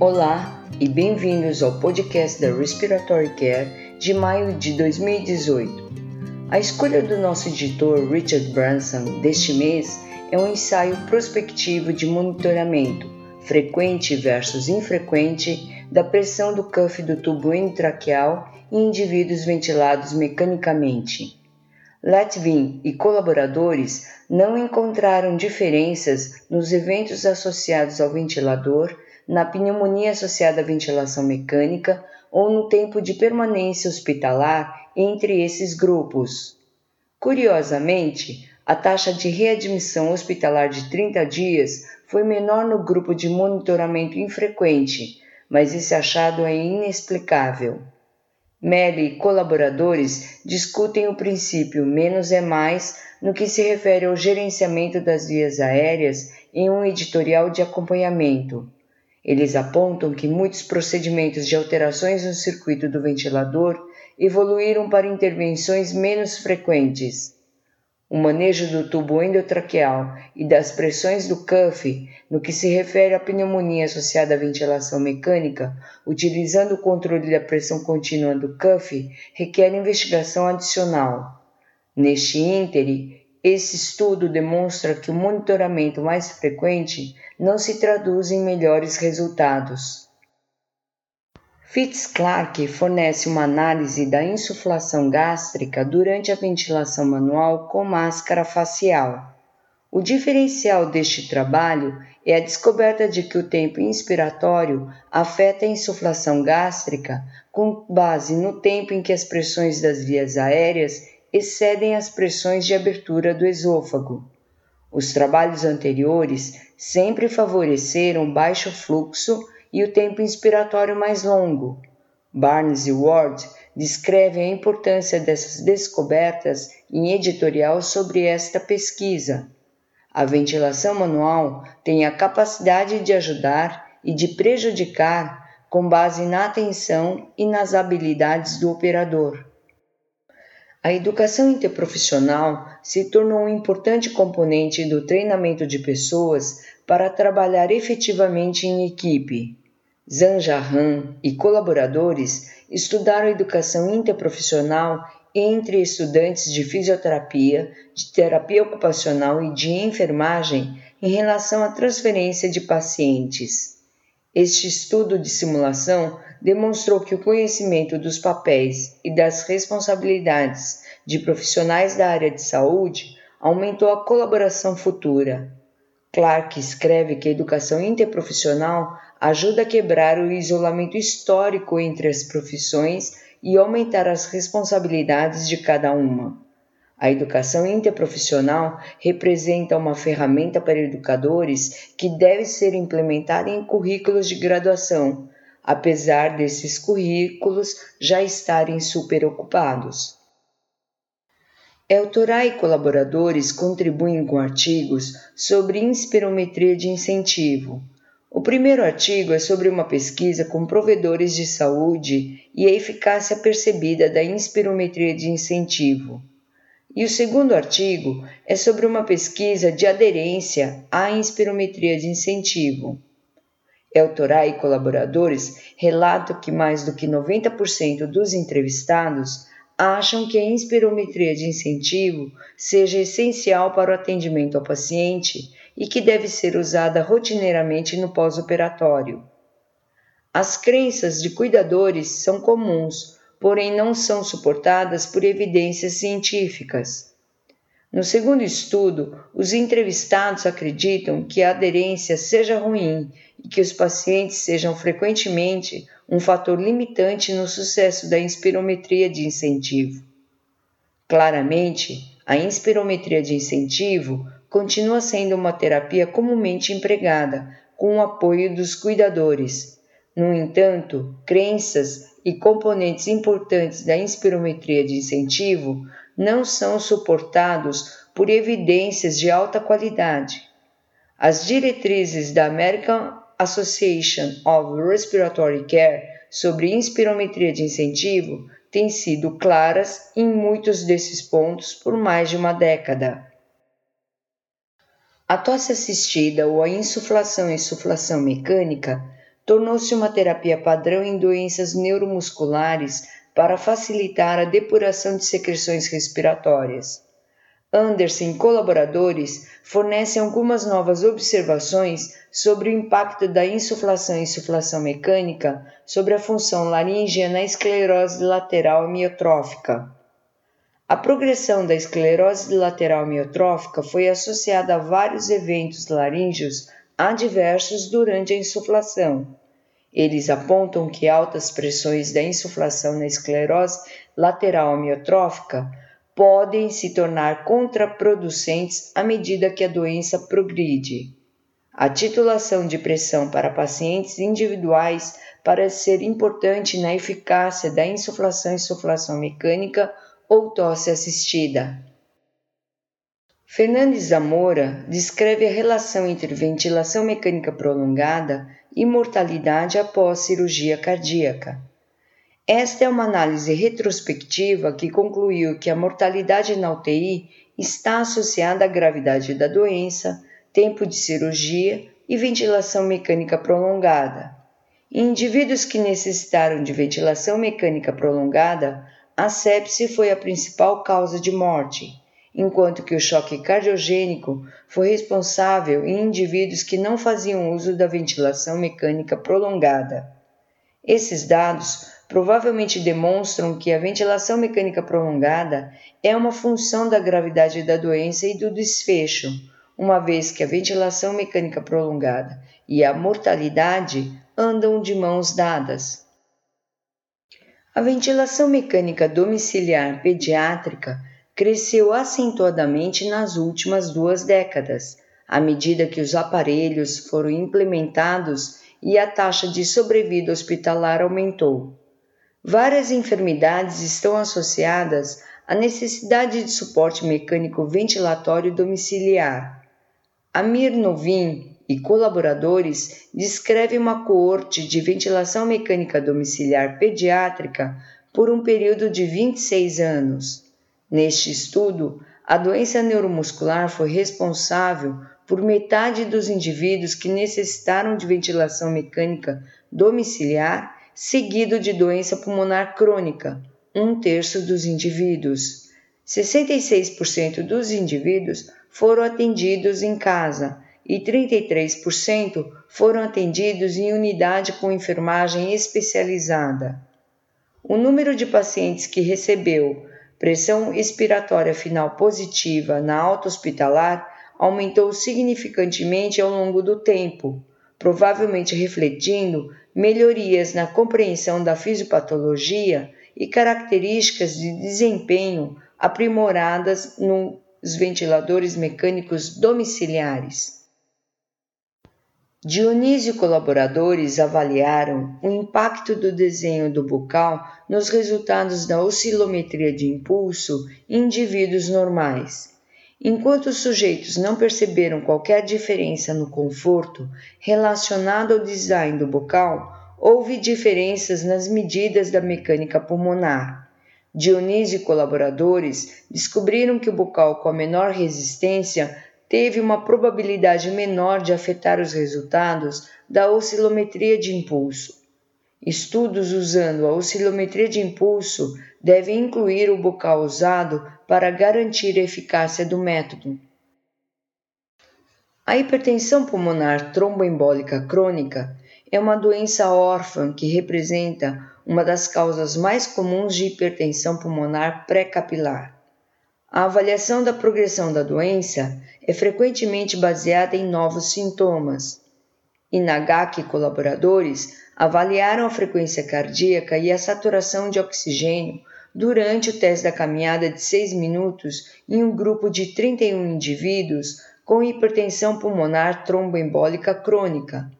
Olá e bem-vindos ao podcast da Respiratory Care de maio de 2018. A escolha do nosso editor Richard Branson deste mês é um ensaio prospectivo de monitoramento frequente versus infrequente da pressão do cuff do tubo endotraqueal em indivíduos ventilados mecanicamente. Latvin e colaboradores não encontraram diferenças nos eventos associados ao ventilador na pneumonia associada à ventilação mecânica ou no tempo de permanência hospitalar entre esses grupos. Curiosamente, a taxa de readmissão hospitalar de 30 dias foi menor no grupo de monitoramento infrequente, mas esse achado é inexplicável. Melly e colaboradores discutem o princípio menos é mais no que se refere ao gerenciamento das vias aéreas em um editorial de acompanhamento. Eles apontam que muitos procedimentos de alterações no circuito do ventilador evoluíram para intervenções menos frequentes. O manejo do tubo endotraqueal e das pressões do cuff no que se refere à pneumonia associada à ventilação mecânica, utilizando o controle da pressão contínua do cuff, requer investigação adicional. Neste íntere, esse estudo demonstra que o monitoramento mais frequente não se traduz em melhores resultados. Fitz-Clark fornece uma análise da insuflação gástrica durante a ventilação manual com máscara facial. O diferencial deste trabalho é a descoberta de que o tempo inspiratório afeta a insuflação gástrica com base no tempo em que as pressões das vias aéreas excedem as pressões de abertura do esôfago. Os trabalhos anteriores sempre favoreceram baixo fluxo e o tempo inspiratório mais longo. Barnes e Ward descrevem a importância dessas descobertas em editorial sobre esta pesquisa. A ventilação manual tem a capacidade de ajudar e de prejudicar com base na atenção e nas habilidades do operador. A educação interprofissional se tornou um importante componente do treinamento de pessoas para trabalhar efetivamente em equipe. Zanjahan e colaboradores estudaram educação interprofissional entre estudantes de fisioterapia, de terapia ocupacional e de enfermagem em relação à transferência de pacientes. Este estudo de simulação demonstrou que o conhecimento dos papéis e das responsabilidades de profissionais da área de saúde aumentou a colaboração futura. Clark escreve que a educação interprofissional ajuda a quebrar o isolamento histórico entre as profissões e aumentar as responsabilidades de cada uma. A educação interprofissional representa uma ferramenta para educadores que deve ser implementada em currículos de graduação, apesar desses currículos já estarem superocupados. Eltorá e colaboradores contribuem com artigos sobre inspirometria de incentivo. O primeiro artigo é sobre uma pesquisa com provedores de saúde e a eficácia percebida da inspirometria de incentivo. E o segundo artigo é sobre uma pesquisa de aderência à inspirometria de incentivo. Eltorá e colaboradores relatam que mais do que 90% dos entrevistados acham que a inspirometria de incentivo seja essencial para o atendimento ao paciente e que deve ser usada rotineiramente no pós-operatório. As crenças de cuidadores são comuns, porém não são suportadas por evidências científicas. No segundo estudo, os entrevistados acreditam que a aderência seja ruim e que os pacientes sejam frequentemente um fator limitante no sucesso da inspirometria de incentivo. Claramente, a inspirometria de incentivo continua sendo uma terapia comumente empregada, com o apoio dos cuidadores. No entanto, crenças e componentes importantes da inspirometria de incentivo não são suportados por evidências de alta qualidade. As diretrizes da American Association of Respiratory Care sobre inspirometria de incentivo têm sido claras em muitos desses pontos por mais de uma década. A tosse assistida ou a insuflação e insuflação mecânica tornou-se uma terapia padrão em doenças neuromusculares para facilitar a depuração de secreções respiratórias. Anderson e colaboradores fornecem algumas novas observações sobre o impacto da insuflação e insuflação mecânica sobre a função laríngea na esclerose lateral amiotrófica. A progressão da esclerose lateral amiotrófica foi associada a vários eventos laríngeos adversos durante a insuflação. Eles apontam que altas pressões da insuflação na esclerose lateral amiotrófica podem se tornar contraproducentes à medida que a doença progride. A titulação de pressão para pacientes individuais parece ser importante na eficácia da insuflação e insuflação mecânica ou tosse assistida. Fernandes Zamora descreve a relação entre ventilação mecânica prolongada e mortalidade após cirurgia cardíaca. Esta é uma análise retrospectiva que concluiu que a mortalidade na UTI está associada à gravidade da doença, tempo de cirurgia e ventilação mecânica prolongada. Em indivíduos que necessitaram de ventilação mecânica prolongada, a sepse foi a principal causa de morte, enquanto que o choque cardiogênico foi responsável em indivíduos que não faziam uso da ventilação mecânica prolongada. Esses dados provavelmente demonstram que a ventilação mecânica prolongada é uma função da gravidade da doença e do desfecho, uma vez que a ventilação mecânica prolongada e a mortalidade andam de mãos dadas. A ventilação mecânica domiciliar pediátrica cresceu acentuadamente nas últimas duas décadas, à medida que os aparelhos foram implementados e a taxa de sobrevida hospitalar aumentou. Várias enfermidades estão associadas à necessidade de suporte mecânico ventilatório domiciliar. Amir Novin e colaboradores descrevem uma coorte de ventilação mecânica domiciliar pediátrica por um período de 26 anos. Neste estudo, a doença neuromuscular foi responsável por metade dos indivíduos que necessitaram de ventilação mecânica domiciliar seguido de doença pulmonar crônica, um terço dos indivíduos. 66% dos indivíduos foram atendidos em casa e 33% foram atendidos em unidade com enfermagem especializada. O número de pacientes que recebeu pressão expiratória final positiva na alta hospitalar aumentou significantemente ao longo do tempo, provavelmente refletindo melhorias na compreensão da fisiopatologia e características de desempenho aprimoradas nos ventiladores mecânicos domiciliares. Dionísio e colaboradores avaliaram o impacto do desenho do bucal nos resultados da oscilometria de impulso em indivíduos normais. Enquanto os sujeitos não perceberam qualquer diferença no conforto relacionado ao design do bocal, houve diferenças nas medidas da mecânica pulmonar. Dionísio e colaboradores descobriram que o bocal com a menor resistência teve uma probabilidade menor de afetar os resultados da oscilometria de impulso. Estudos usando a oscilometria de impulso devem incluir o bocal usado para garantir a eficácia do método. A hipertensão pulmonar tromboembólica crônica é uma doença órfã que representa uma das causas mais comuns de hipertensão pulmonar pré-capilar. A avaliação da progressão da doença é frequentemente baseada em novos sintomas. Inagaki e colaboradores avaliaram a frequência cardíaca e a saturação de oxigênio durante o teste da caminhada de 6 minutos em um grupo de 31 indivíduos com hipertensão pulmonar tromboembólica crônica.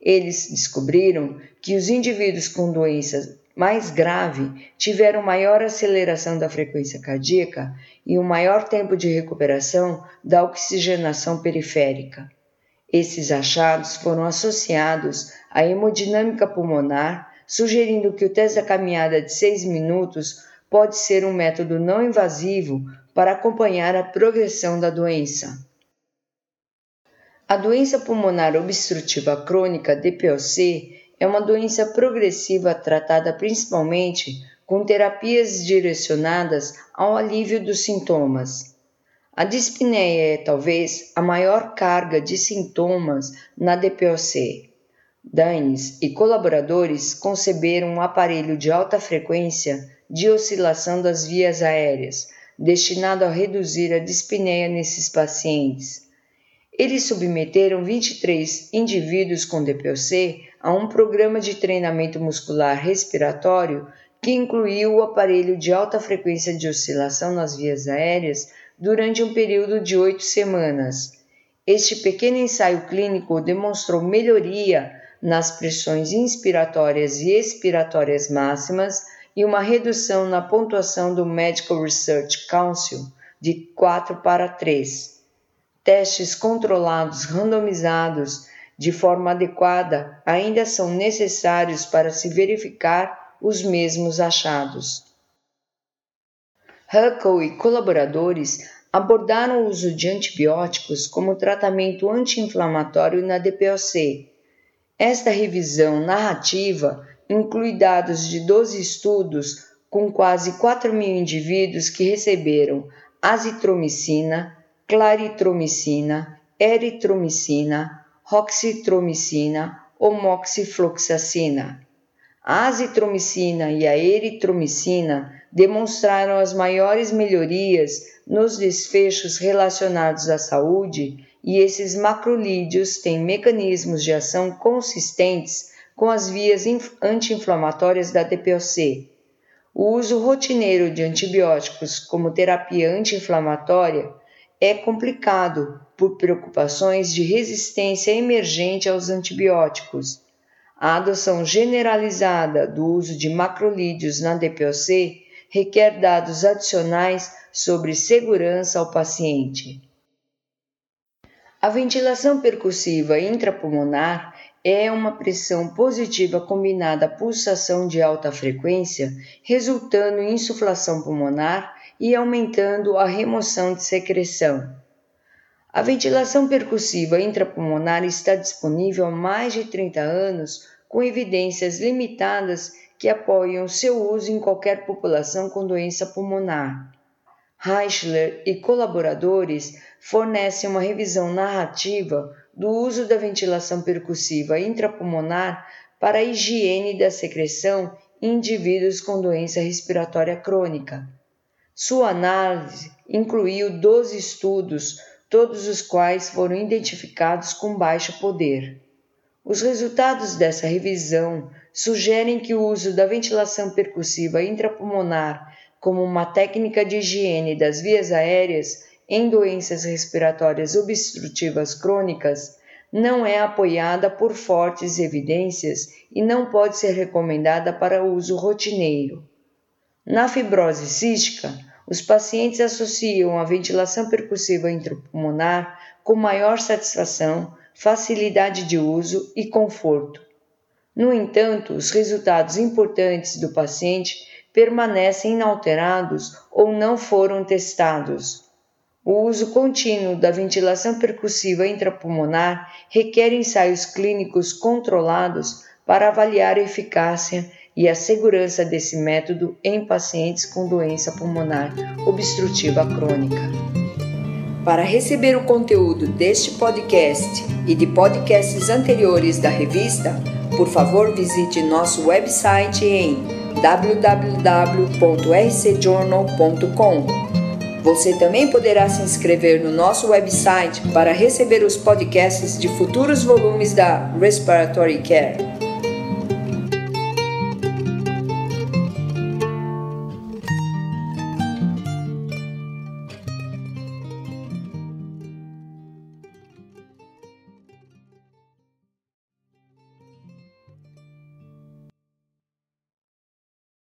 Eles descobriram que os indivíduos com doença mais grave tiveram maior aceleração da frequência cardíaca e um maior tempo de recuperação da oxigenação periférica. Esses achados foram associados à hemodinâmica pulmonar, sugerindo que o teste da caminhada de 6 minutos pode ser um método não invasivo para acompanhar a progressão da doença. A doença pulmonar obstrutiva crônica DPOC é uma doença progressiva tratada principalmente com terapias direcionadas ao alívio dos sintomas. A dispneia é talvez a maior carga de sintomas na DPOC. Daines e colaboradores conceberam um aparelho de alta frequência de oscilação das vias aéreas, destinado a reduzir a dispneia nesses pacientes. Eles submeteram 23 indivíduos com DPOC a um programa de treinamento muscular respiratório que incluiu o aparelho de alta frequência de oscilação nas vias aéreas durante um período de oito semanas. Este pequeno ensaio clínico demonstrou melhoria nas pressões inspiratórias e expiratórias máximas e uma redução na pontuação do Medical Research Council de 4 para 3. Testes controlados randomizados de forma adequada ainda são necessários para se verificar os mesmos achados. Huckle e colaboradores abordaram o uso de antibióticos como tratamento anti-inflamatório na DPOC. Esta revisão narrativa inclui dados de 12 estudos com quase 4 mil indivíduos que receberam azitromicina, claritromicina, eritromicina, roxitromicina ou moxifloxacina. A azitromicina e a eritromicina demonstraram as maiores melhorias nos desfechos relacionados à saúde e esses macrolídeos têm mecanismos de ação consistentes com as vias anti-inflamatórias da DPOC. O uso rotineiro de antibióticos como terapia anti-inflamatória é complicado por preocupações de resistência emergente aos antibióticos. A adoção generalizada do uso de macrolídeos na DPOC requer dados adicionais sobre segurança ao paciente. A ventilação percussiva intrapulmonar é uma pressão positiva combinada à pulsação de alta frequência, resultando em insuflação pulmonar e aumentando a remoção de secreção. A ventilação percussiva intrapulmonar está disponível há mais de 30 anos, com evidências limitadas que apoiam seu uso em qualquer população com doença pulmonar. Reichler e colaboradores fornecem uma revisão narrativa do uso da ventilação percussiva intrapulmonar para a higiene da secreção em indivíduos com doença respiratória crônica. Sua análise incluiu 12 estudos, todos os quais foram identificados com baixo poder. Os resultados dessa revisão sugerem que o uso da ventilação percussiva intrapulmonar como uma técnica de higiene das vias aéreas em doenças respiratórias obstrutivas crônicas não é apoiada por fortes evidências e não pode ser recomendada para uso rotineiro. Na fibrose cística, os pacientes associam a ventilação percussiva intrapulmonar com maior satisfação, facilidade de uso e conforto. No entanto, os resultados importantes do paciente permanecem inalterados ou não foram testados. O uso contínuo da ventilação percussiva intrapulmonar requer ensaios clínicos controlados para avaliar a eficácia e a segurança desse método em pacientes com doença pulmonar obstrutiva crônica. Para receber o conteúdo deste podcast e de podcasts anteriores da revista, por favor visite nosso website em www.rcjournal.com. Você também poderá se inscrever no nosso website para receber os podcasts de futuros volumes da Respiratory Care.